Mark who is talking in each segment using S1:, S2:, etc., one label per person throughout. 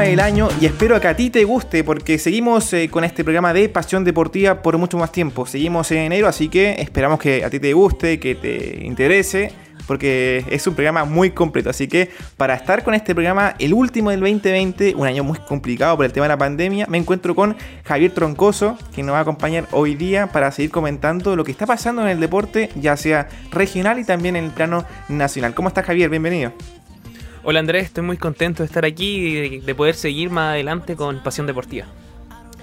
S1: programa del año y espero que a ti te guste porque seguimos eh, con este programa de Pasión Deportiva por mucho más tiempo. Seguimos en enero, así que esperamos que a ti te guste, que te interese porque es un programa muy completo. Así que para estar con este programa, el último del 2020, un año muy complicado por el tema de la pandemia, me encuentro con Javier Troncoso, que nos va a acompañar hoy día para seguir comentando lo que está pasando en el deporte, ya sea regional y también en el plano nacional. ¿Cómo estás Javier? Bienvenido.
S2: Hola Andrés, estoy muy contento de estar aquí y de poder seguir más adelante con Pasión Deportiva.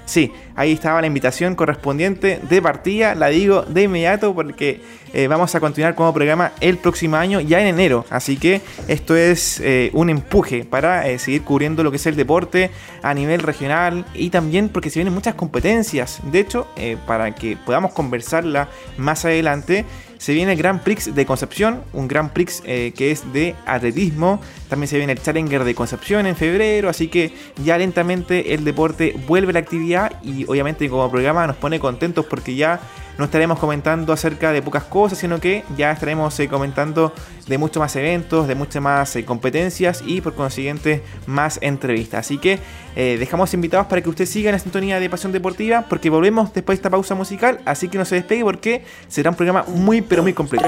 S1: Sí, ahí estaba la invitación correspondiente de partida, la digo de inmediato porque eh, vamos a continuar como programa el próximo año, ya en enero. Así que esto es eh, un empuje para eh, seguir cubriendo lo que es el deporte a nivel regional y también porque se vienen muchas competencias. De hecho, para que podamos conversarla más adelante, se viene el Grand Prix de Concepción, un Grand Prix que es de atletismo. También se viene el Challenger de Concepción en febrero, así que ya lentamente el deporte vuelve a la actividad y obviamente como programa nos pone contentos porque ya no estaremos comentando acerca de pocas cosas, sino que ya estaremos eh, comentando de muchos más eventos, de muchas más eh, competencias y por consiguiente más entrevistas. Así que eh, dejamos invitados para que usted siga en la sintonía de Pasión Deportiva porque volvemos después de esta pausa musical, así que no se despegue porque será un programa muy pero muy completo.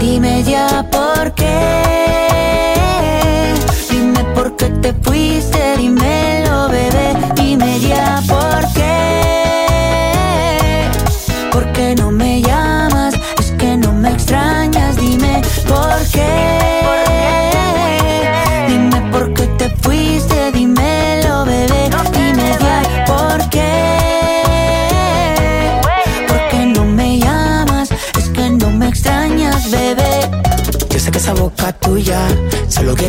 S3: Dime ya por qué. Dime por qué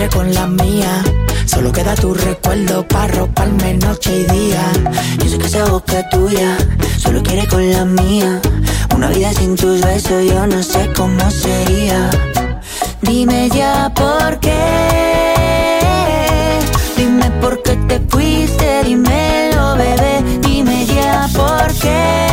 S4: solo quiere con la mía. Solo queda tu recuerdo para roparme noche y día.
S3: Yo sé que esa boca tuya solo quiere con la mía. Una vida sin tus besos yo no sé cómo sería. Dime ya por qué. Dime por qué te fuiste, dímelo, bebé. Dime ya por qué.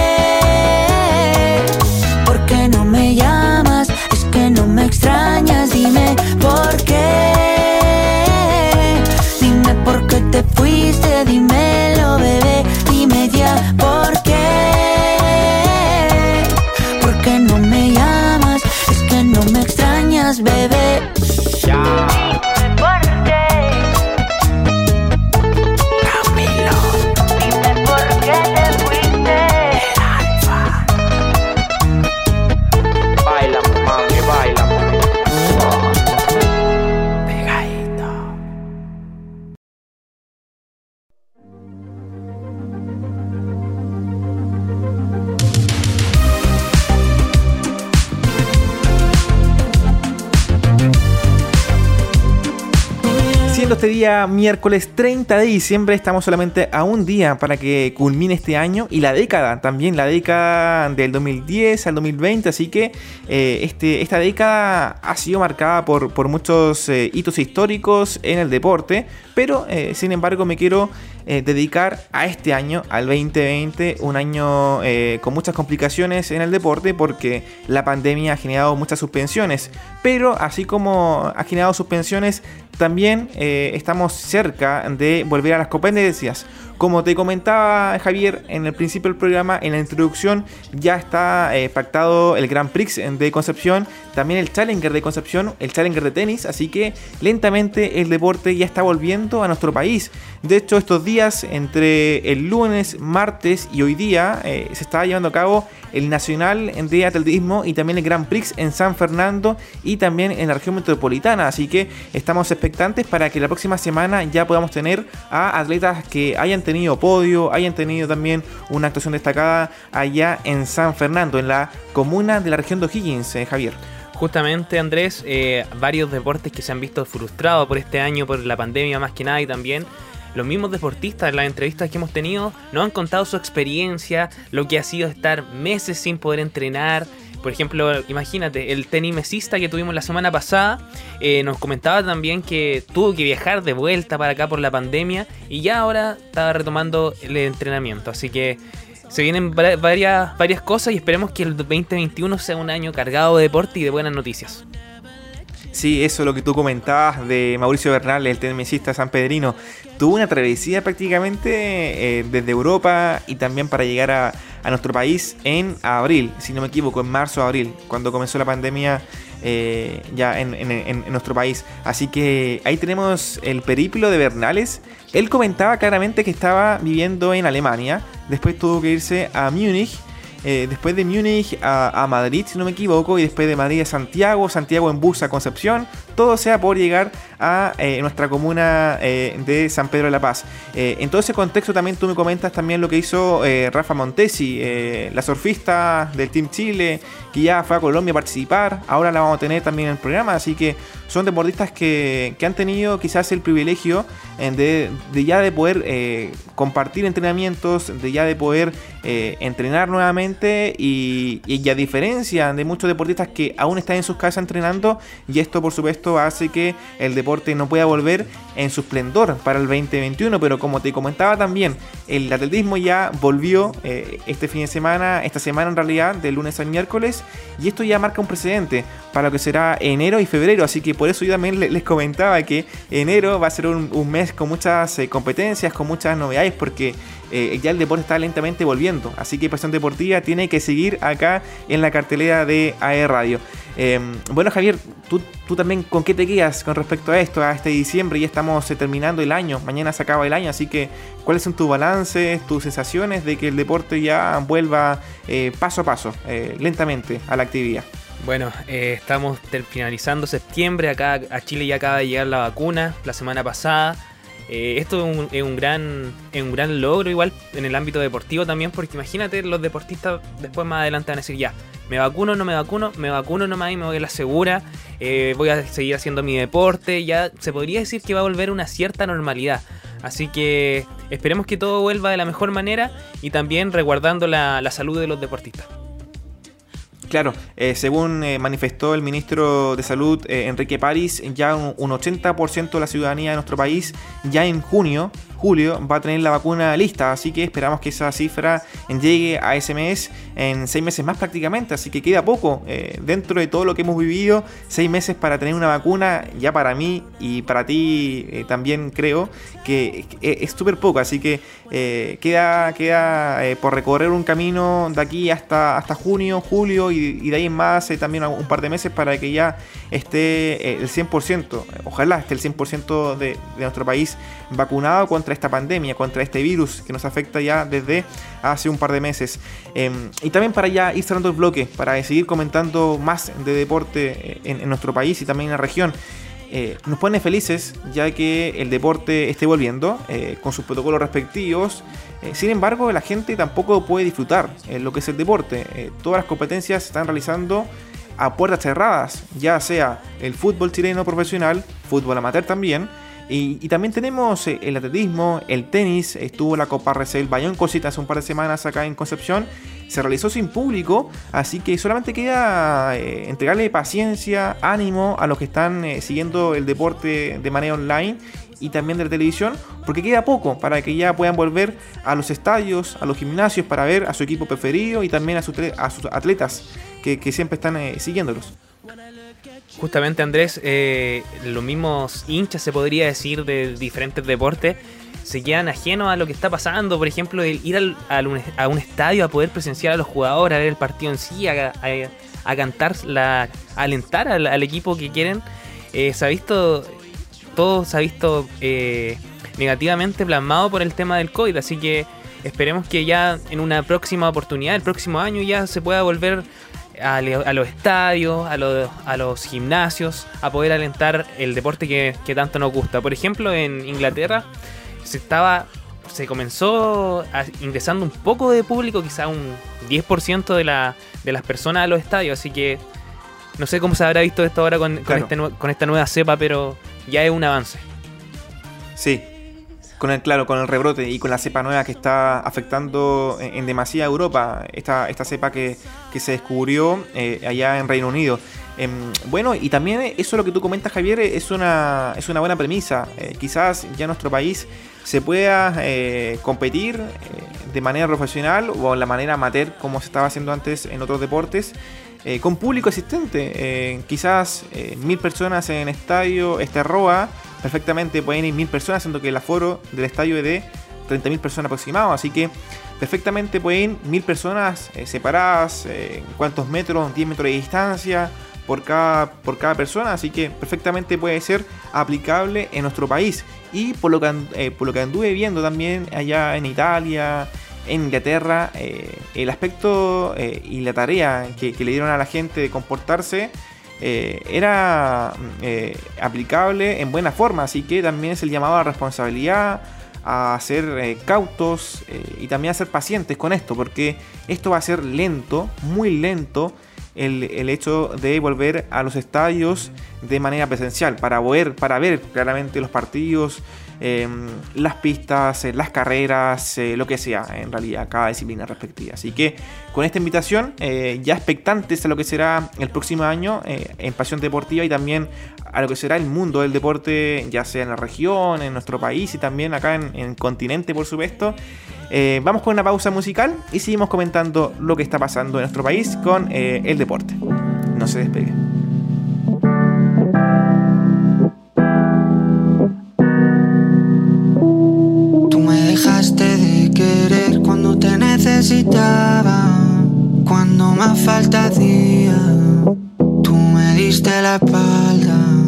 S1: Día miércoles 30 de diciembre, estamos solamente a un día para que culmine este año y la década, también la década del 2010 al 2020, así que eh, este, esta década ha sido marcada por, por muchos eh, hitos históricos en el deporte, pero eh, sin embargo me quiero dedicar a este año, al 2020, un año con muchas complicaciones en el deporte porque la pandemia ha generado muchas suspensiones, pero así como ha generado suspensiones, también estamos cerca de volver a las competencias. Como te comentaba Javier en el principio del programa, en la introducción ya está eh, pactado el Grand Prix de Concepción, también el Challenger de Concepción, el Challenger de tenis, así que lentamente el deporte ya está volviendo a nuestro país. De hecho, estos días, entre el lunes, martes y hoy día, eh, se está llevando a cabo el Nacional de Atletismo y también el Grand Prix en San Fernando y también en la región metropolitana. Así que estamos expectantes para que la próxima semana ya podamos tener a atletas que hayan tenido podio, hayan tenido también una actuación destacada allá en San Fernando, en la comuna de la región de O'Higgins, eh, Javier.
S2: Justamente Andrés, eh, varios deportes que se han visto frustrados por este año, por la pandemia más que nada y también los mismos deportistas en las entrevistas que hemos tenido nos han contado su experiencia, lo que ha sido estar meses sin poder entrenar, por ejemplo, imagínate, el tenimesista que tuvimos la semana pasada eh, nos comentaba también que tuvo que viajar de vuelta para acá por la pandemia y ya ahora estaba retomando el entrenamiento. Así que se vienen varias, varias cosas y esperemos que el 2021 sea un año cargado de deporte y de buenas noticias.
S1: Sí, eso lo que tú comentabas de Mauricio Bernal, el tenimesista sanpedrino. Tuvo una travesía prácticamente eh, desde Europa y también para llegar a, nuestro país en abril, si no me equivoco, en marzo abril, cuando comenzó la pandemia eh, ya en, nuestro país. Así que ahí tenemos el periplo de Bernales. Él comentaba claramente que estaba viviendo en Alemania, después tuvo que irse a Múnich. Eh, después de Múnich a, Madrid, si no me equivoco, y después de Madrid a Santiago, Santiago en bus a Concepción, todo sea por llegar a eh, nuestra comuna eh, de San Pedro de la Paz. Eh, en todo ese contexto también tú me comentas también lo que hizo Rafa Montesi, la surfista del Team Chile, que ya fue a Colombia a participar, ahora la vamos a tener también en el programa, así que son deportistas que, han tenido quizás el privilegio de, ya de poder compartir entrenamientos, de ya de poder entrenar nuevamente y, y a diferencia de muchos deportistas que aún están en sus casas entrenando, y esto por supuesto hace que el deporte no pueda volver en su esplendor para el 2021, pero como te comentaba también, el atletismo ya volvió eh, este fin de semana, esta semana en realidad, de lunes al miércoles, y esto ya marca un precedente para lo que será enero y febrero, así que por eso yo también les comentaba que enero va a ser un, mes con muchas eh, competencias, con muchas novedades, porque eh, ya el deporte está lentamente volviendo. Así que Pasión Deportiva tiene que seguir acá en la cartelera de AE Radio. Em, bueno, Javier, ¿tú, ¿tú, también con qué te quedas con respecto a esto, a este diciembre? Ya estamos eh, terminando el año, mañana se acaba el año, así que ¿cuáles son tus balances, tus sensaciones de que el deporte ya vuelva eh, paso a paso, lentamente a la actividad?
S2: Bueno, estamos finalizando septiembre, acá a Chile ya acaba de llegar la vacuna la semana pasada. Eh, esto es un, gran, un gran logro igual en el ámbito deportivo también, porque imagínate los deportistas después más adelante van a decir ya, me vacuno, no me vacuno, me vacuno nomás y me voy a la segura, eh, voy a seguir haciendo mi deporte, ya se podría decir que va a volver una cierta normalidad. Así que esperemos que todo vuelva de la mejor manera y también resguardando la salud de los deportistas.
S1: Claro, eh, según eh, manifestó el ministro de Salud eh, Enrique París, ya un, un 80% de la ciudadanía de nuestro país ya en junio julio va a tener la vacuna lista, así que esperamos que esa cifra llegue a ese mes en seis meses más prácticamente, así que queda poco eh, dentro de todo lo que hemos vivido, seis meses para tener una vacuna, ya para mí y para ti también creo que es súper poco, así que queda, queda por recorrer un camino de aquí hasta, hasta junio, julio y, de ahí en más también un par de meses para que ya esté el 100%, ojalá esté el 100% de, de nuestro país vacunado contra esta pandemia, contra este virus que nos afecta ya desde hace un par de meses. Em, y también para ya ir cerrando el bloque, para seguir comentando más de deporte en, nuestro país y también en la región. Eh, nos pone felices ya que el deporte esté volviendo eh, con sus protocolos respectivos. Eh, sin embargo, la gente tampoco puede disfrutar lo que es el deporte. todas las competencias se están realizando a puertas cerradas, ya sea el fútbol chileno profesional, fútbol amateur también, Y, también tenemos eh, el atletismo, el tenis, estuvo la Copa Recel Bayón Cosita hace un par de semanas acá en Concepción, se realizó sin público, así que solamente queda eh, entregarle paciencia, ánimo a los que están eh, siguiendo el deporte de manera online y también de la televisión, porque queda poco para que ya puedan volver a los estadios, a los gimnasios para ver a su equipo preferido y también a, sus atletas que, que siempre están siguiéndolos.
S2: Justamente Andrés, eh, los mismos hinchas se podría decir de diferentes deportes se quedan ajenos a lo que está pasando. Por ejemplo, el ir al, a un estadio a poder presenciar a los jugadores, a ver el partido en sí, a, cantar, la, a alentar al, equipo que quieren. Eh, se ha visto, todo se ha visto eh, negativamente plasmado por el tema del COVID. Así que esperemos que ya en una próxima oportunidad, el próximo año, ya se pueda volver a, los estadios, a los, a los, gimnasios, a poder alentar el deporte que, tanto nos gusta. Por ejemplo, en Inglaterra se estaba se comenzó ingresando un poco de público, quizá un 10% de, la, de las personas a los estadios, así que no sé cómo se habrá visto esto ahora con, con, este, con esta nueva cepa, pero ya es un avance.
S1: Sí, con el claro, con el rebrote y con la cepa nueva que está afectando en, demasiada Europa, esta, esta cepa que, se descubrió eh, allá en Reino Unido. Em, bueno, y también eso lo que tú comentas, Javier, es una, es una buena premisa. Eh, quizás ya nuestro país se pueda eh, competir de manera profesional o de la manera amateur, como se estaba haciendo antes en otros deportes. Con público existente, quizás mil personas en estadio, este ROA, perfectamente pueden ir mil personas, siendo que el aforo del estadio es de 30.000 personas aproximado. Así que perfectamente pueden ir mil personas eh, separadas, eh, cuántos metros, 10 metros de distancia por cada, por cada persona. Así que perfectamente puede ser aplicable en nuestro país. Y por lo que, eh, por lo que anduve viendo también allá en Italia, en Inglaterra, el aspecto y la tarea que, le dieron a la gente de comportarse eh, era eh, aplicable en buena forma, así que también es el llamado a responsabilidad, a ser eh, cautos y también a ser pacientes con esto, porque esto va a ser lento, muy lento, el, el, hecho de volver a los estadios de manera presencial, para ver, para ver claramente los partidos, Em, las pistas, eh, las carreras, eh, lo que sea, en realidad, cada disciplina respectiva. Así que con esta invitación, eh, ya expectantes a lo que será el próximo año en Pasión Deportiva y también a lo que será el mundo del deporte, ya sea en la región, en nuestro país y también acá en, el continente, por supuesto. vamos con una pausa musical y seguimos comentando lo que está pasando en nuestro país con el deporte. No se despegue.
S5: Cuando más falta hacía. Tú me diste la espalda.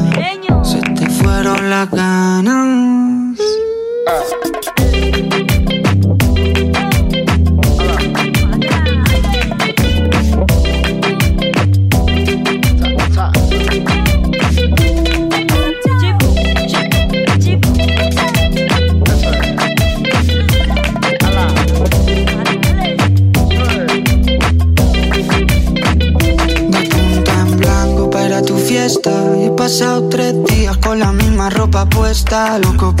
S5: fueron las ganas. Puesta, loco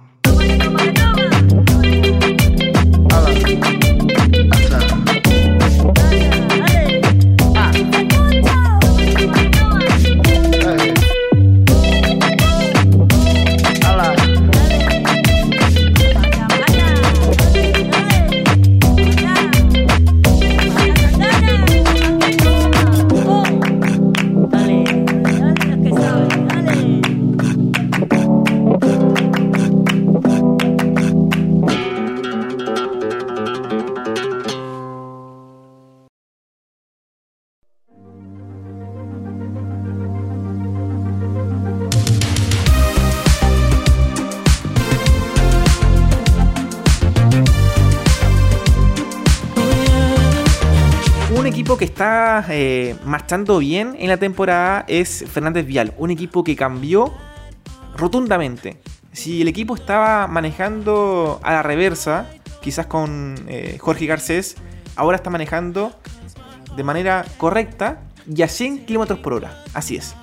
S1: Eh, marchando bien en la temporada es Fernández Vial. Un equipo que cambió rotundamente. Si el equipo estaba manejando a la reversa, quizás con eh, Jorge Garcés, ahora está manejando de manera correcta y a 100 km por hora. Así es.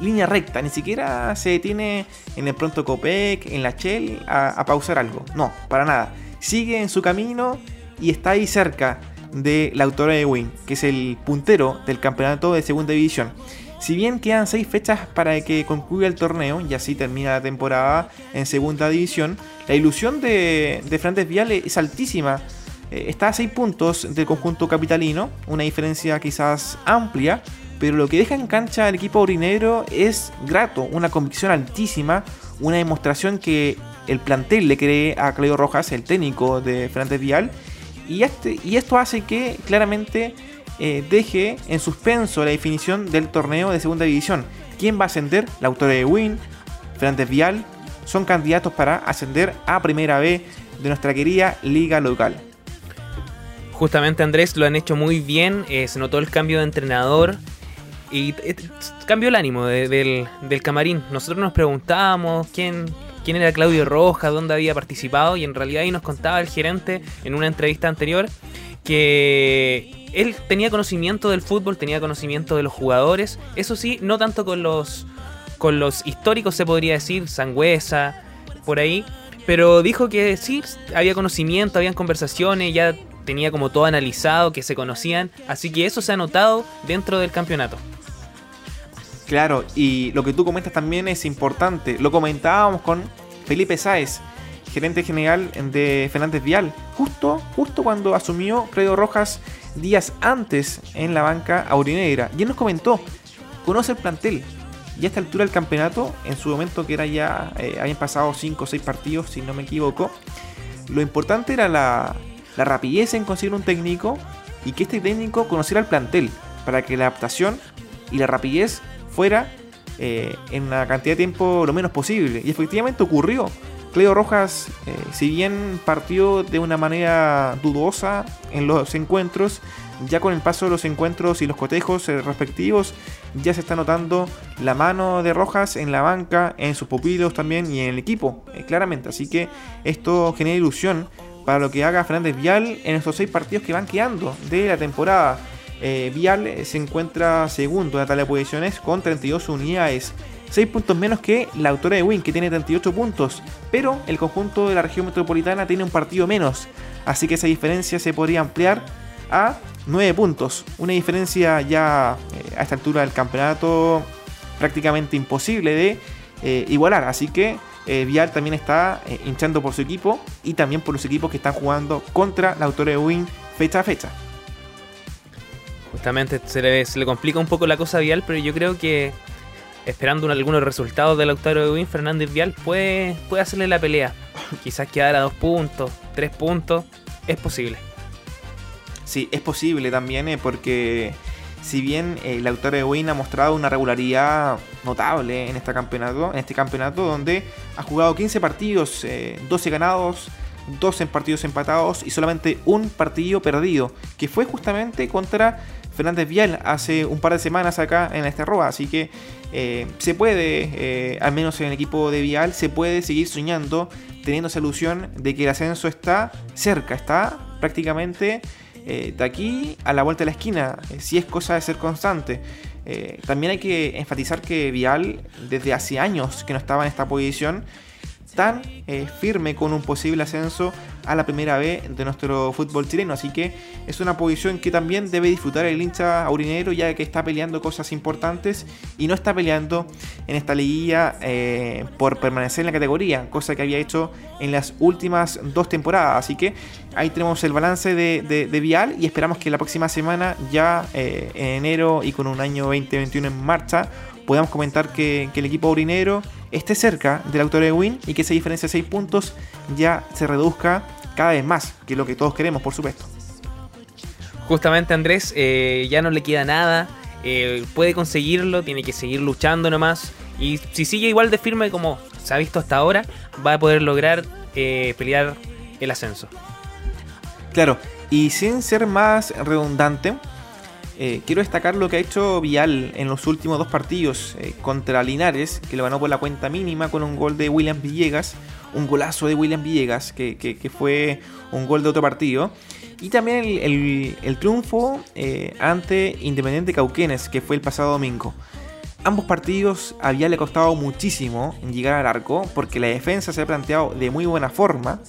S1: Línea recta, ni siquiera se detiene en el pronto Copec, en la Shell, a, a pausar algo. No, para nada. Sigue en su camino y está ahí cerca de la autora de Win, que es el puntero del campeonato de segunda división. Si bien quedan 6 fechas para que concluya el torneo y así termina la temporada en segunda división, la ilusión de, de Fernández Vial es altísima. Eh, está a 6 puntos del conjunto capitalino, una diferencia quizás amplia, pero lo que deja en cancha el equipo aurinegro es grato, una convicción altísima, una demostración que el plantel le cree a Claudio Rojas, el técnico de Fernández Vial, y, este, y esto hace que claramente eh, deje en suspenso la definición del torneo de segunda división. ¿Quién va a ascender? La autora de Win, Fernández Vial, son candidatos para ascender a primera B de nuestra querida liga local.
S2: Justamente Andrés lo han hecho muy bien, eh, se notó el cambio de entrenador y eh, cambió el ánimo de- del, del camarín. Nosotros nos preguntábamos quién, quién era Claudio Rojas, dónde había participado y en realidad ahí nos contaba el gerente en una entrevista anterior que él tenía conocimiento del fútbol, tenía conocimiento de los jugadores, eso sí, no tanto con los, con los históricos se podría decir, Sangüesa, por ahí, pero dijo que sí, había conocimiento, habían conversaciones, ya tenía como todo analizado, que se conocían, así que eso se ha notado dentro del campeonato.
S1: Claro, y lo que tú comentas también es importante. Lo comentábamos con Felipe Sáez, gerente general de Fernández Vial, justo, justo cuando asumió Credo Rojas días antes en la banca aurinegra. Y él nos comentó, conoce el plantel. Y a esta altura del campeonato, en su momento que era ya, eh, habían pasado 5 o 6 partidos, si no me equivoco, lo importante era la, la rapidez en conseguir un técnico y que este técnico conociera el plantel para que la adaptación y la rapidez fuera eh, en una cantidad de tiempo lo menos posible. Y efectivamente ocurrió. Cleo Rojas, eh, si bien partió de una manera dudosa en los encuentros, ya con el paso de los encuentros y los cotejos eh, respectivos, ya se está notando la mano de Rojas en la banca, en sus pupilos también y en el equipo, claramente. Así que esto genera ilusión para lo que haga Fernández Vial en estos seis partidos que van quedando de la temporada. Eh, Vial eh, se encuentra segundo en la tabla de posiciones con 32 unidades. 6 puntos menos que la autora de Win, que tiene 38 puntos. Pero el conjunto de la región metropolitana tiene un partido menos. Así que esa diferencia se podría ampliar a 9 puntos. Una diferencia ya eh, a esta altura del campeonato prácticamente imposible de igualar. Así que Vial también está hinchando por su equipo y también por los equipos que están jugando contra la autora de Win fecha a fecha.
S2: Justamente se le, se le complica un poco la cosa a Vial, pero yo creo que esperando un- algunos resultados del Lautaro de Win, Fernández Vial puede, puede hacerle la pelea. Quizás quedar a dos puntos, tres puntos, es posible.
S1: Sí, es posible también, eh, porque si bien el Lautaro de Win ha mostrado una regularidad notable en este campeonato, en este campeonato donde ha jugado 15 partidos, 12 ganados, 12 partidos empatados y solamente un partido perdido, que fue justamente contra Fernández Vial hace un par de semanas acá en esta roba. Así que eh, se puede, eh, al menos en el equipo de Vial, se puede seguir soñando, teniendo esa ilusión de que el ascenso está cerca, está prácticamente eh, de aquí a la vuelta de la esquina, si es cosa de ser constante. también hay que enfatizar que Vial desde hace años que no estaba en esta posición tan eh, firme con un posible ascenso a la primera B de nuestro fútbol chileno. Así que es una posición que también debe disfrutar el hincha aurinero ya que está peleando cosas importantes y no está peleando en esta liguilla eh, por permanecer en la categoría, cosa que había hecho en las últimas dos temporadas. Así que ahí tenemos el balance de, Vial y esperamos que la próxima semana, ya eh, en enero y con un año 2021 en marcha, podamos comentar que, que el equipo aurinero esté cerca del autor de Win y que esa diferencia de 6 puntos ya se reduzca cada vez más, que es lo que todos queremos, por supuesto.
S2: Justamente Andrés, eh, ya no le queda nada, eh, puede conseguirlo, tiene que seguir luchando nomás. Y si sigue igual de firme como se ha visto hasta ahora, va a poder lograr eh, pelear el ascenso.
S1: Claro, y sin ser más redundante, eh, quiero destacar lo que ha hecho Vial en los últimos dos partidos eh, contra Linares, que lo ganó por la cuenta mínima con un gol de William Villegas, un golazo de William Villegas, que, fue un gol de otro partido. Y también el, triunfo eh, ante Independiente Cauquenes, que fue el pasado domingo. Ambos partidos a Vial le ha costado muchísimo llegar al arco, porque la defensa se ha planteado de muy buena forma.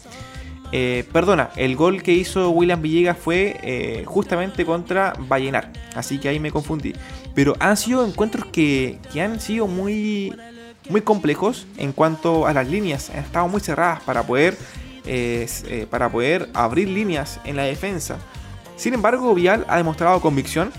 S1: Eh, perdona, el gol que hizo William Villegas fue eh, justamente contra Vallenar. Así que ahí me confundí. Pero han sido encuentros que, han sido muy, muy complejos en cuanto a las líneas. Han estado muy cerradas para poder, eh, para poder abrir líneas en la defensa. Sin embargo, Vial ha demostrado convicción,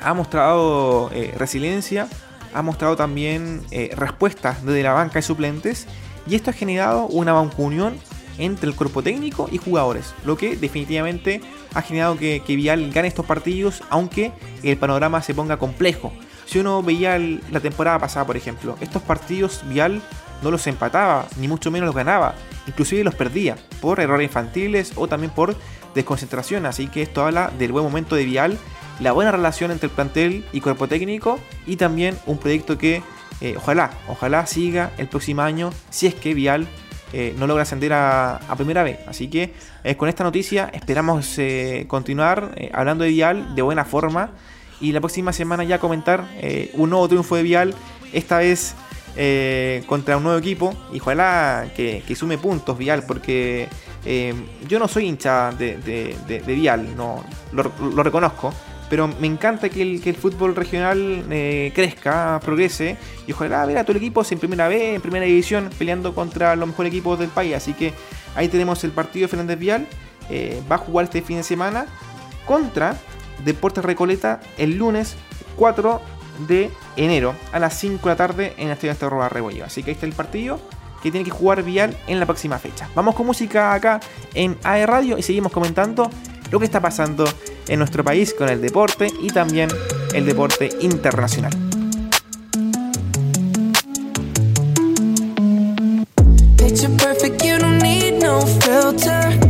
S1: ha mostrado resiliencia, ha mostrado también respuestas desde la banca de suplentes. Y esto ha generado una unión entre el cuerpo técnico y jugadores, lo que definitivamente ha generado que, Vial gane estos partidos, aunque el panorama se ponga complejo. Si uno veía la temporada pasada, por ejemplo, estos partidos Vial no los empataba, ni mucho menos los ganaba, inclusive los perdía por errores infantiles o también por desconcentración, así que esto habla del buen momento de Vial, la buena relación entre el plantel y cuerpo técnico y también un proyecto que eh, ojalá, ojalá siga el próximo año si es que Vial eh, no logra ascender a, primera vez. Así que eh, con esta noticia esperamos eh, continuar hablando de Vial de buena forma y la próxima semana ya comentar un nuevo triunfo de Vial, esta vez contra un nuevo equipo y ojalá que, sume puntos Vial porque yo no soy hincha de, Vial, no, lo reconozco pero me encanta que el, el fútbol regional eh, crezca, progrese y ojalá ver a todo el equipo en primera vez, en primera división, peleando contra los mejores equipos del país. Así que ahí tenemos el partido de Fernández Vial, eh, va a jugar este fin de semana contra Deportes Recoleta el lunes 4 de enero a las 5 de la tarde en la Estadio de Roba Rebollo. Así que ahí está el partido que tiene que jugar Vial en la próxima fecha. Vamos con música acá en AE Radio y seguimos comentando lo que está pasando en nuestro país con el deporte y también el deporte internacional.
S6: Picture perfect, you don't need no filter.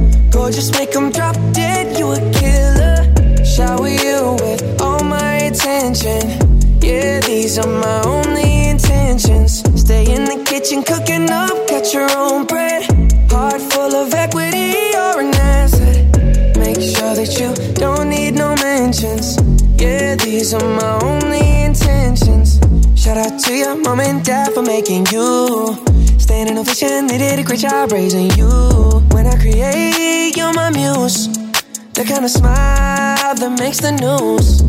S6: No mentions. Yeah, these are my only intentions. Shout out to your mom and dad for making you. Standing ovation, they did a great job raising you. When I create, you're my muse. The kind of smile that makes the news.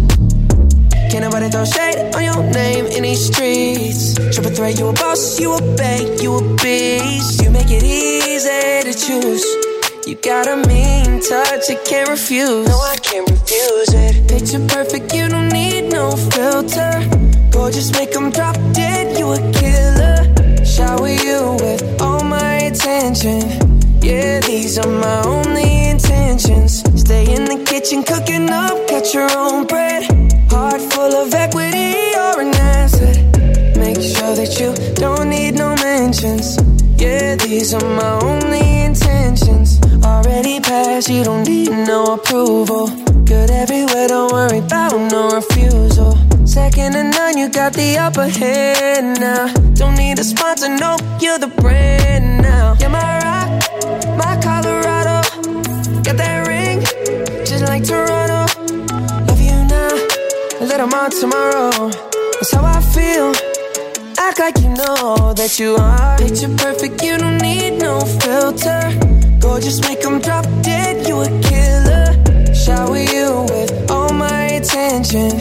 S6: Can't nobody throw shade on your name in these streets. Triple threat, you a boss, you a bank, you a beast. You make it easy to choose. You got a mean touch, I can't refuse. No, I can't refuse it. Picture perfect, you don't need no filter. Gorgeous, make them drop dead, you a killer. Shower you with all my attention. Yeah, these are my only intentions. Stay in the kitchen, cooking up, cut your own bread. Heart full of equity, you're an asset. Make sure that you don't need no mentions. Yeah, these are my only intentions. Already passed, you don't need no approval. Good everywhere, don't worry about no refusal. Second to none, you got the upper hand now. Don't need a sponsor, no, you're the brand now. You're my rock, my Colorado. Got that ring, just like Toronto. Love you now, a little more tomorrow. That's how I feel. Act like you know that you are. Picture perfect, you don't need no filter. Gorgeous, make them drop dead, you a killer. Shower you with all my attention.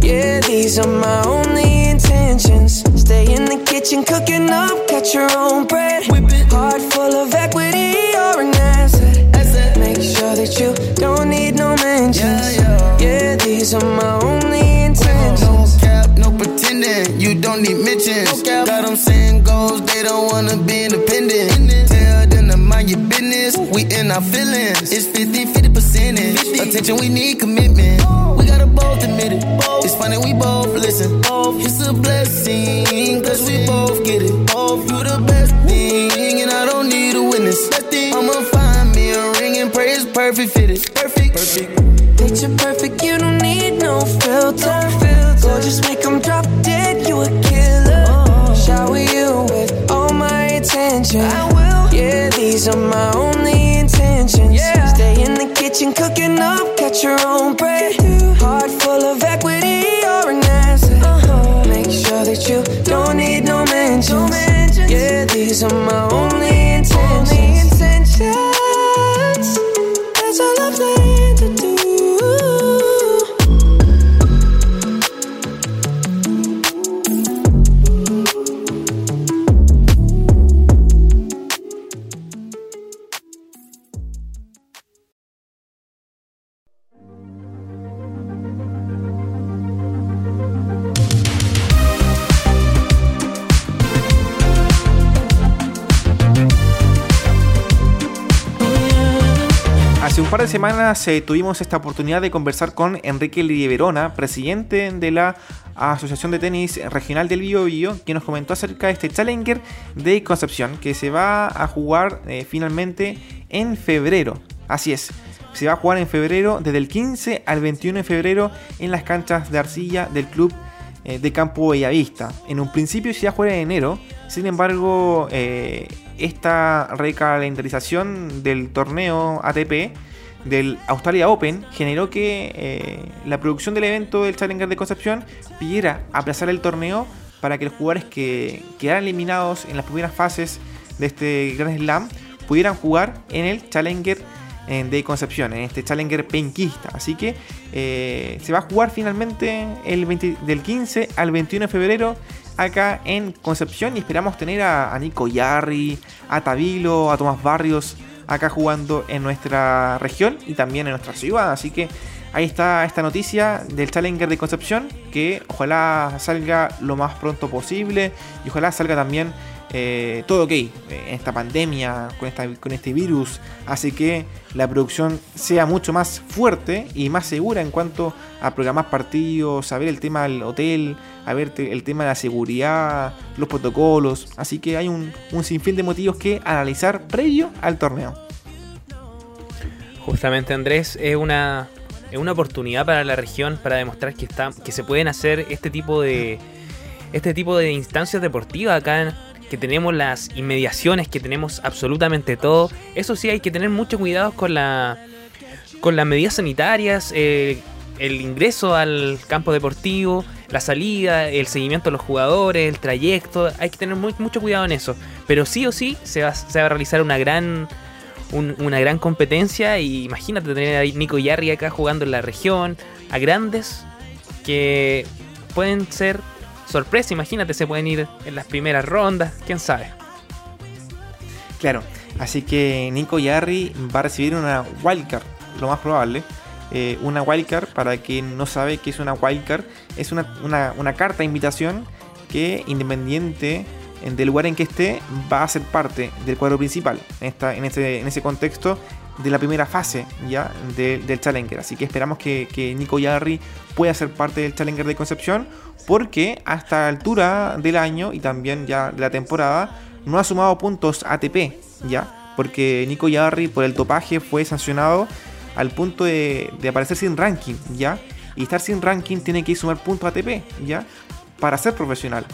S6: Yeah, these are my only intentions. Stay in the kitchen, cooking up, cut your own bread. Heart full of equity, you're an asset. Make sure that you don't need no mentions. Yeah, these are my only intentions.
S7: No cap, no pretending. You don't need mentions. Got them saying goals, they don't wanna be independent. Your business. We in our feelings. It's 50 50 percentage. Attention, we need commitment. We gotta both admit it. It's funny, we both listen. It's a blessing, cause we both get it. You the best thing, and I don't need a witness. I'ma find me a ring and pray it's perfect fitted. Perfect. Perfect.
S6: Picture perfect, you don't need no filter. Gorgeous, make them drop dead, you a killer. Shower you with all my attention. I will. Yeah, these are my only intentions. Stay in the kitchen, cooking up, catch your own bread. Heart full of equity, you're an asset. Make sure that you don't need no mentions. Yeah, these are my
S1: eh, tuvimos esta oportunidad de conversar con Enrique Liverona, presidente de la Asociación de Tenis Regional del Bío Bío, que nos comentó acerca de este Challenger de Concepción, que se va a jugar eh, finalmente en febrero. Así es, se va a jugar en febrero, desde el 15 al 21 de febrero, en las canchas de arcilla del club eh, de Campo Bellavista. En un principio se iba a jugar en enero, sin embargo, esta recalendarización del torneo ATP del Australia Open generó que eh, la producción del evento del Challenger de Concepción pidiera aplazar el torneo para que los jugadores que quedaran eliminados en las primeras fases de este Grand Slam pudieran jugar en el Challenger eh, de Concepción, en este Challenger penquista. Así que eh, se va a jugar finalmente el 20 del 15 al 21 de febrero acá en Concepción y esperamos tener a, a Nico Yarri, a Tabilo, a Tomás Barrios acá jugando en nuestra región y también en nuestra ciudad. Así que ahí está esta noticia del Challenger de Concepción que ojalá salga lo más pronto posible y ojalá salga también eh, todo ok eh, en esta pandemia, con, este virus, hace que la producción sea mucho más fuerte y más segura en cuanto a programar partidos, a ver el tema del hotel, a ver el tema de la seguridad, los protocolos. Así que hay un, un sinfín de motivos que analizar previo al torneo.
S2: Justamente Andrés, es una, es una oportunidad para la región para demostrar que, está, que se pueden hacer este tipo de este tipo de instancias deportivas acá en- que tenemos las inmediaciones, que tenemos absolutamente todo. Eso sí hay que tener mucho cuidado con la con las medidas sanitarias, eh, el ingreso al campo deportivo, la salida, el seguimiento de los jugadores, el trayecto, hay que tener mucho cuidado en eso. Pero sí o sí se va, a realizar una gran un- una gran competencia y imagínate tener a Nico Yarri acá jugando en la región, a grandes que pueden ser sorpresa, imagínate, se pueden ir en las primeras rondas, quién sabe.
S1: Claro, así que Nico Yarri va a recibir una wildcard, lo más probable. Eh, una wildcard, para quien no sabe qué es una wildcard, es una, una- carta de invitación que independiente del lugar en que esté, va a ser parte del cuadro principal en, esta, en, ese, en ese contexto de la primera fase ya de- del Challenger. Así que esperamos que, que Nico Yarri pueda ser parte del Challenger de Concepción, porque a esta altura del año y también ya de la temporada, no ha sumado puntos ATP, ¿ya? Porque Nico Yarri por el topaje fue sancionado al punto de, de aparecer sin ranking, ¿ya? Y estar sin ranking tiene que sumar puntos ATP, ¿ya? Para ser profesional.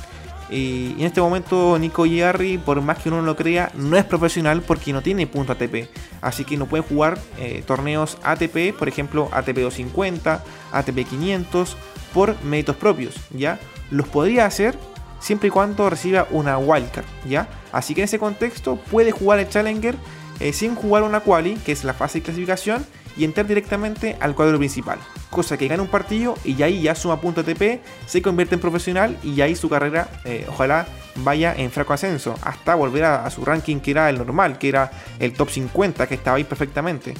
S1: Y en este momento Nico Yarri, por más que uno no lo crea, no es profesional porque no tiene punto ATP. Así que no puede jugar eh, torneos ATP, por ejemplo ATP 250, ATP 500, por méritos propios, ¿ya? Los podría hacer siempre y cuando reciba una wildcard, ¿ya? Así que en ese contexto puede jugar el Challenger eh, sin jugar una quali, que es la fase de clasificación, y entrar directamente al cuadro principal. Cosa que gana un partido y ahí ya suma punto ATP, se convierte en profesional y ahí su carrera eh, ojalá vaya en fraco ascenso, hasta volver a, a su ranking que era el normal, que era el top 50, que estaba ahí perfectamente.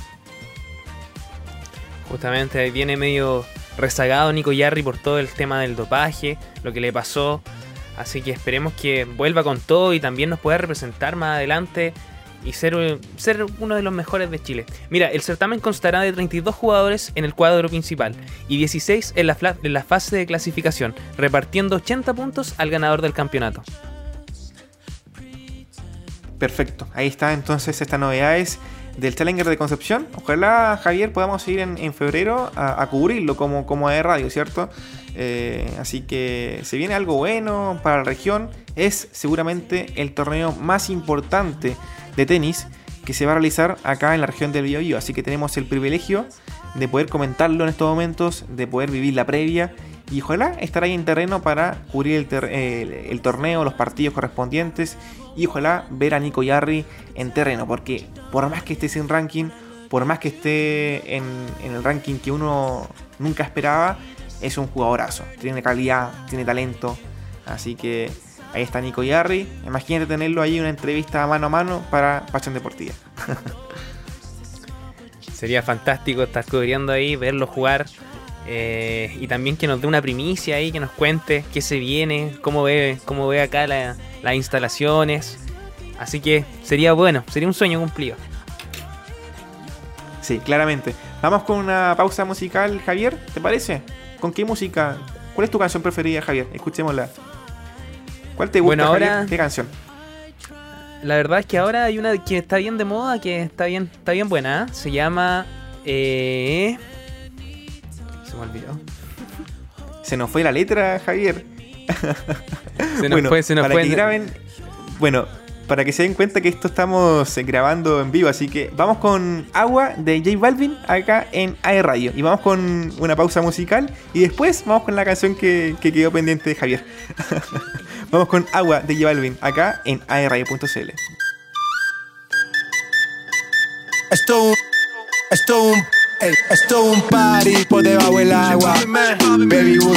S2: Justamente ahí viene medio rezagado Nico Yarri por todo el tema del dopaje, lo que le pasó. Así que esperemos que vuelva con todo y también nos pueda representar más adelante y ser, eh, ser uno de los mejores de Chile. Mira, el certamen constará de 32 jugadores en el cuadro principal y 16 en la, en la fase de clasificación, repartiendo 80 puntos al ganador del campeonato.
S1: Perfecto, ahí está entonces estas novedades del Challenger de Concepción. Ojalá, Javier, podamos ir en, en febrero a, a cubrirlo como, como de radio, ¿cierto? Eh, así que se viene algo bueno para la región. Es seguramente el torneo más importante de tenis que se va a realizar acá en la región del Biobío. Así que tenemos el privilegio de poder comentarlo en estos momentos, de poder vivir la previa y ojalá estar ahí en terreno para cubrir el, torneo, los partidos correspondientes y ojalá ver a Nico Yarri en terreno, porque por más que esté sin ranking, por más que esté en, en el ranking que uno nunca esperaba, es un jugadorazo, tiene calidad, tiene talento, así que ahí está Nico Yarri, imagínate tenerlo ahí una entrevista mano a mano para Pasión Deportiva.
S2: Sería fantástico estar cubriendo ahí, verlo jugar. eh, y también que nos dé una primicia ahí, que nos cuente qué se viene, cómo ve, cómo ve acá la- las instalaciones. Así que sería bueno, sería un sueño cumplido.
S1: Sí, claramente. Vamos con una pausa musical, Javier, ¿te parece? ¿Con qué música? ¿Cuál es tu canción preferida, Javier? Escuchémosla. ¿Cuál te gusta,
S2: Bueno, ahora-
S1: Javier? ¿Qué canción?
S2: La verdad es que ahora hay una que está bien de moda, que está bien, está bien buena. ¿eh? Se llama. eh, Se me olvidó.
S1: Se nos fue la letra, Javier.
S2: Se nos fue, se nos
S1: para
S2: fue.
S1: que graben, bueno, para que se den cuenta que esto estamos eh, grabando en vivo, así que vamos con Agua de J Balvin acá en AE Radio. Y vamos con una pausa musical y después vamos con la canción que, que quedó pendiente de Javier. vamos con Agua de J Balvin acá en aeradio.cl.
S8: Esto esto un, ey, esto un party por debajo del agua. Baby,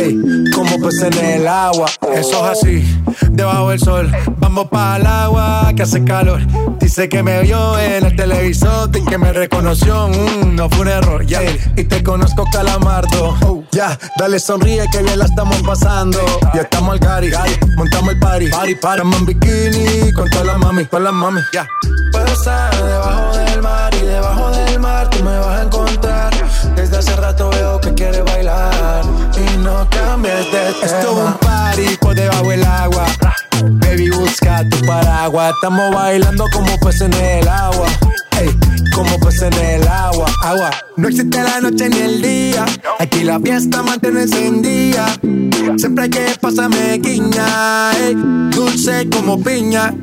S8: Ey, como peces en el agua. Eso es así, debajo del sol. Vamos para el agua que hace calor. Dice que me vio en el televisor y que me reconoció. Mm, no fue un error, ya. Y te conozco, calamardo. Ya, dale sonríe que bien la estamos pasando. Ya estamos al gari, montamos el party. Party, party. Estamos en bikini con todas las mami, con las mami. Ya. Puedo estar debajo del mar y debajo del mar tú me vas a encontrar. Desde hace rato veo que quieres bailar y no cambies de tema. Esto es un party por debajo del agua. Baby, busca tu paraguas. Estamos bailando como peces en el agua. Ey, como peces en el agua. Agua. No existe la noche ni el día. Aquí la fiesta mantiene encendida. Siempre que pasa me guiña. ey, dulce como piña.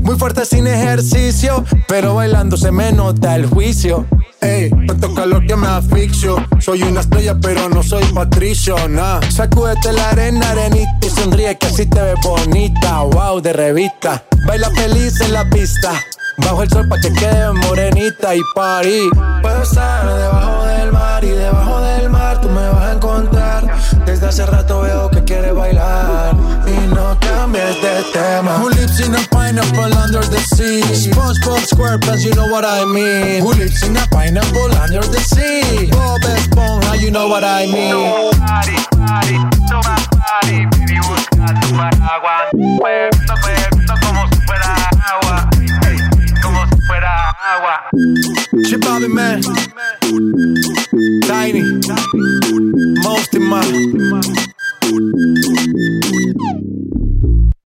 S8: Muy fuerte sin ejercicio, pero bailando se me nota el juicio. Ey, tanto calor que me asfixio. Soy una estrella, pero no soy patricio, Sacúdete la arena, arenita y sonríe que así te ves bonita. Wow, de revista. Baila feliz en la pista. Bajo el sol pa' que quede morenita y party. Puedo estar debajo del mar y debajo del mar tú me vas a encontrar. Desde hace rato veo que quieres bailar no cambies de tema. Who lives in a pineapple under the sea? SpongeBob SquarePants, you know what I mean. Who lives in a pineapple under the sea? Bob
S9: you know what I mean.
S8: Party, party, toma party, baby, busca tu paraguas. Bebiendo, bebiendo como si fuera agua. Como si fuera agua.
S9: Bobby, man. Tiny. Most in my.